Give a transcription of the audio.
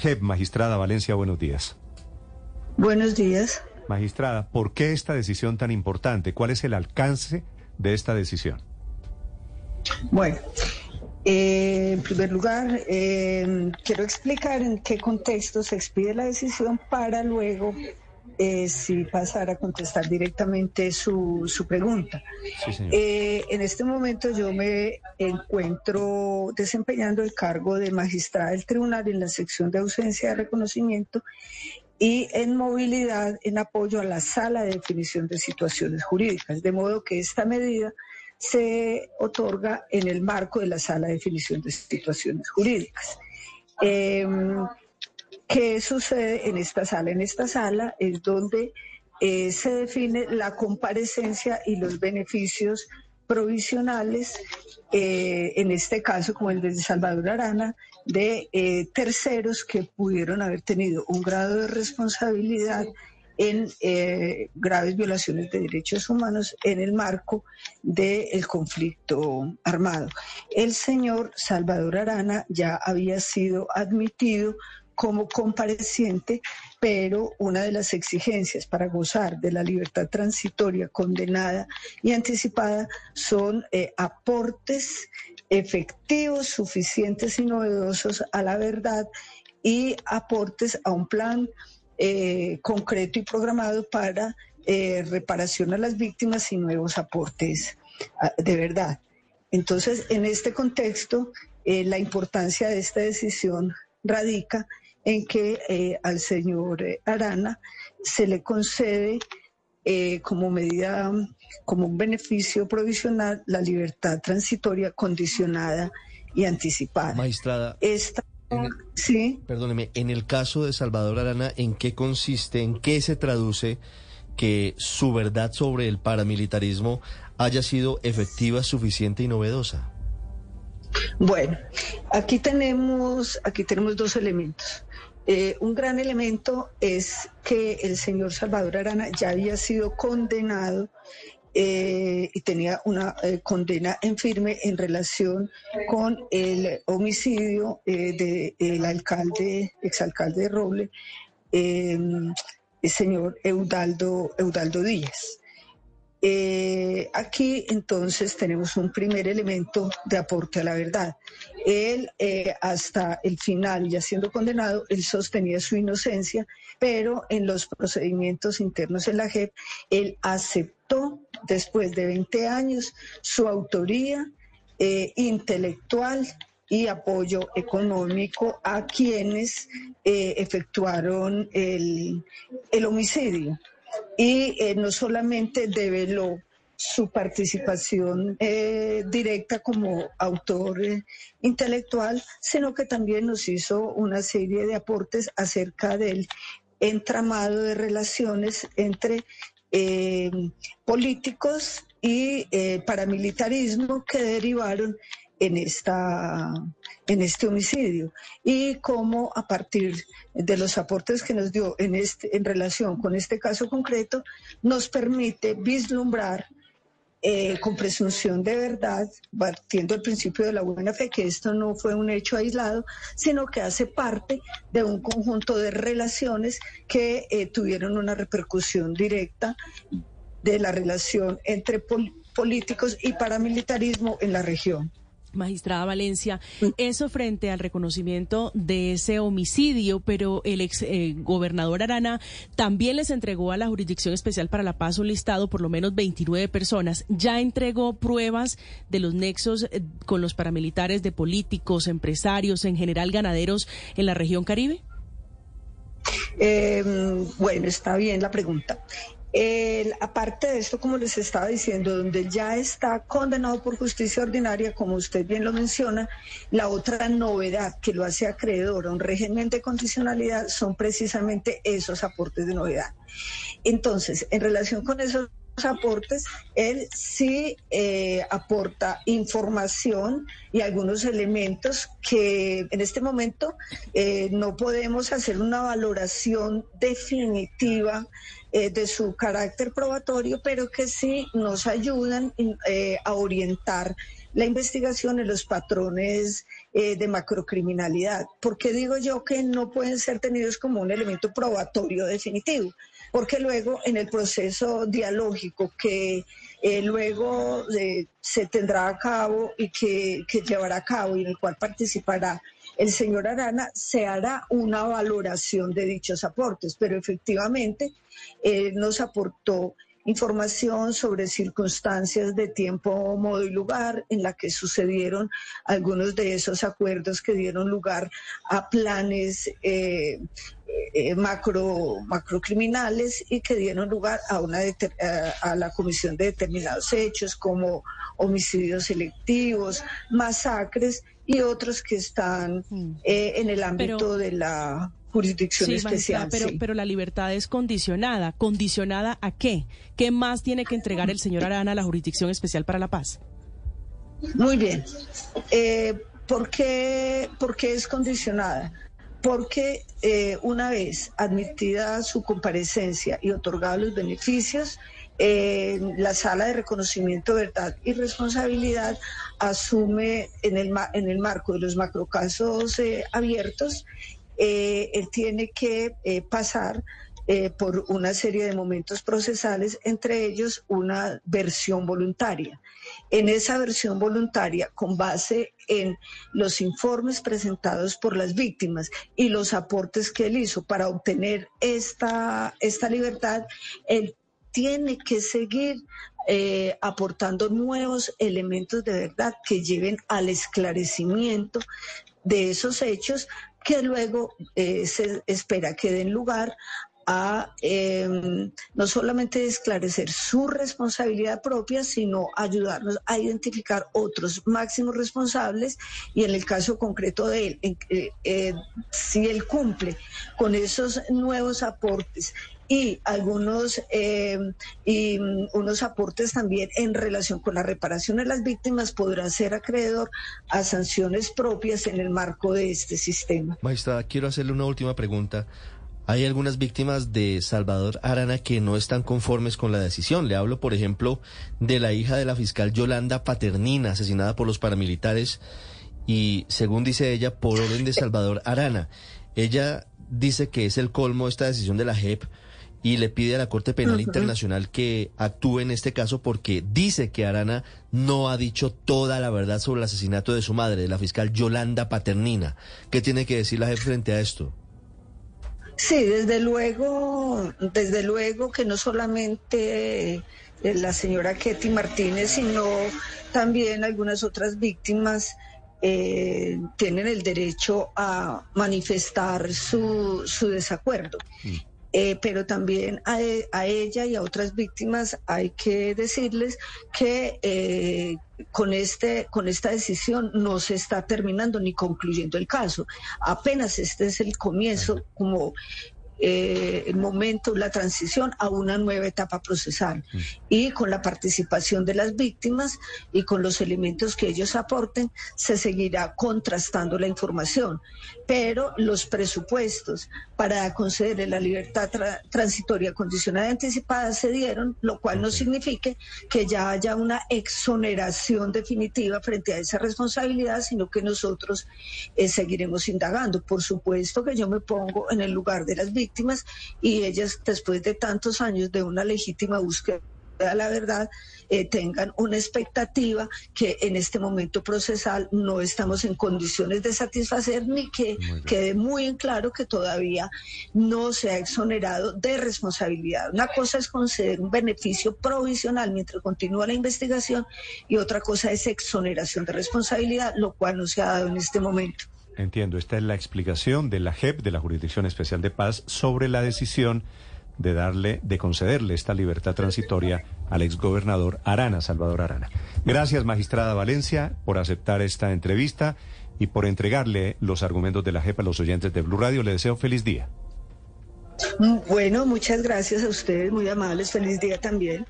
JEP, magistrada Valencia, buenos días. Buenos días. Magistrada, ¿por qué esta decisión tan importante? ¿Cuál es el alcance de esta decisión? Bueno, eh, en primer lugar, eh, quiero explicar en qué contexto se expide la decisión para luego eh, si pasar a contestar directamente su, su pregunta. en este momento yo me encuentro desempeñando el cargo de magistrada del tribunal en la sección de ausencia de reconocimiento y en movilidad en apoyo a la sala de definición de situaciones jurídicas, de modo que esta medida se otorga en el marco de la sala de definición de situaciones jurídicas. Em, ¿Qué sucede en esta sala? En esta sala es donde eh, se define la comparecencia y los beneficios provisionales, eh, en este caso como el de Salvador Arana, de eh, terceros que pudieron haber tenido un grado de responsabilidad en graves violaciones de derechos humanos en el marco del conflicto armado. El señor Salvador Arana ya había sido admitido como compareciente, pero una de las exigencias para gozar de la libertad transitoria condenada y anticipada son eh, aportes efectivos, suficientes y novedosos a la verdad y aportes a un plan eh, concreto y programado para eh, reparación a las víctimas y nuevos aportes ah, de verdad. Entonces, en este contexto, la importancia de esta decisión radica en que al señor Arana se le concede como medida, como un beneficio provisional, la libertad transitoria condicionada y anticipada. Magistrada. Esta sí. Perdóneme, en el caso de Salvador Arana, ¿en qué consiste, en qué se traduce que su verdad sobre el paramilitarismo haya sido efectiva, suficiente y novedosa? Bueno, aquí tenemos, aquí tenemos dos elementos. Eh, un gran elemento es que el señor Salvador Arana ya había sido condenado eh, y tenía una eh, condena en firme en relación con el homicidio del alcalde, exalcalde de Roble, el señor Eudaldo, Eudaldo Díaz. Aquí entonces tenemos un primer elemento de aporte a la verdad. Él hasta el final, ya siendo condenado, él sostenía su inocencia, pero en los procedimientos internos en la JEP, él aceptó después de 20 años, su autoría eh, intelectual y apoyo económico a quienes eh, efectuaron el, homicidio. Y eh, no solamente develó su participación directa como autor intelectual, sino que también nos hizo una serie de aportes acerca del entramado de relaciones entre eh, políticos y eh, paramilitarismo que derivaron en, esta, en este homicidio y cómo a partir de los aportes que nos dio en, este, en relación con este caso concreto nos permite vislumbrar eh, con presunción de verdad, partiendo el principio de la buena fe, que esto no fue un hecho aislado, sino que hace parte de un conjunto de relaciones que eh, tuvieron una repercusión directa de la relación entre políticos y paramilitarismo en la región. Magistrada Valencia, eso frente al reconocimiento de ese homicidio, pero el ex eh, gobernador Arana también les entregó a la Jurisdicción Especial para la Paz un listado por lo menos 29 personas. ¿Ya entregó pruebas de los nexos eh, con los paramilitares de políticos, empresarios, en general ganaderos en la región Caribe? Eh, bueno, está bien la pregunta aparte de esto, como les estaba diciendo, donde ya está condenado por justicia ordinaria, como usted bien lo menciona, la otra novedad que lo hace acreedor a un régimen de condicionalidad son precisamente esos aportes de novedad. Entonces, en relación con esos aportes, él sí eh, aporta información y algunos elementos que en este momento eh, no podemos hacer una valoración definitiva eh, de su carácter probatorio, pero que sí nos ayudan a orientar la investigación en los patrones de macrocriminalidad. ¿Por qué digo yo que no pueden ser tenidos como un elemento probatorio definitivo? Porque luego en el proceso dialógico que eh, luego eh, se tendrá a cabo y que, que llevará a cabo y en el cual participará el señor Arana, se hará una valoración de dichos aportes, pero efectivamente nos aportó información sobre circunstancias de tiempo, modo y lugar en la que sucedieron algunos de esos acuerdos que dieron lugar a planes eh, eh, macro macrocriminales y que dieron lugar a una a la comisión de determinados hechos como homicidios selectivos, masacres y otros que están mm. eh, en el ámbito de la jurisdicción especial. pero, pero la libertad es condicionada. ¿Condicionada a qué? ¿Qué más tiene que entregar el señor Arana a la Jurisdicción Especial para la Paz? Muy bien. Eh, ¿por, qué, es condicionada? Porque eh, una vez admitida su comparecencia y otorgados los beneficios, la sala de reconocimiento, verdad y responsabilidad asume en el, en el marco de los macrocasos eh, abiertos eh, él tiene que pasar eh, por una serie de momentos procesales, entre ellos una versión voluntaria. En esa versión voluntaria, con base en los informes presentados por las víctimas y los aportes que él hizo para obtener esta, esta libertad, él tiene que seguir aportando nuevos elementos de verdad que lleven al esclarecimiento de esos hechos que luego eh, se espera que den lugar a em, no solamente esclarecer su responsabilidad propia, sino ayudarnos a identificar otros máximos responsables y en el caso concreto de él, eh, eh, si él cumple con esos nuevos aportes y algunos eh, y mm, unos aportes también en relación con la reparación de las víctimas podrá ser acreedor a sanciones propias en el marco de este sistema. Maestra, quiero hacerle una última pregunta. Hay algunas víctimas de Salvador Arana que no están conformes con la decisión. Le hablo, por ejemplo, de la hija de la fiscal Yolanda Paternina, asesinada por los paramilitares y, según dice ella, por orden de Salvador Arana. Ella dice que es el colmo esta decisión de la JEP y le pide a la Corte Penal Internacional que actúe en este caso porque dice que Arana no ha dicho toda la verdad sobre el asesinato de su madre, de la fiscal Yolanda Paternina. ¿Qué tiene que decir la jefe frente a esto? Sí, desde luego, desde luego que no solamente eh, la señora Ketty Martínez, sino también algunas otras víctimas eh, tienen el derecho a manifestar su, su desacuerdo. Mm. Eh, pero también a, ella y a otras víctimas hay que decirles que eh, con, este, con esta decisión no se está terminando ni concluyendo el caso. Apenas este es el comienzo, como eh, el momento, la transición a una nueva etapa procesal. Mm. Y con la participación de las víctimas y con los elementos que ellos aporten, se seguirá contrastando la información. Pero los presupuestos para concederle la libertad transitoria condicionada anticipada se dieron, lo cual no significa que ya haya una exoneración definitiva frente a esa responsabilidad, sino que nosotros eh, seguiremos indagando. Por supuesto que yo me pongo en el lugar de las víctimas y ellas después de tantos años de una legítima búsqueda de la verdad, eh, tengan una expectativa que en este momento procesal no estamos en condiciones de satisfacer ni que quede muy en claro que todavía no se ha exonerado de responsabilidad. Una cosa es conceder un beneficio provisional mientras continúa la investigación y otra cosa es exoneración de responsabilidad, lo cual no se ha dado en este momento. Entiendo, esta es la explicación de la JEP, de la Jurisdicción Especial de Paz, sobre la decisión de darle, de concederle esta libertad transitoria al exgobernador Arana, Salvador Arana. Gracias, magistrada Valencia, por aceptar esta entrevista y por entregarle los argumentos de la JEP a los oyentes de Blue Radio. Le deseo feliz día. Bueno, muchas gracias a ustedes, muy amables. Feliz día también.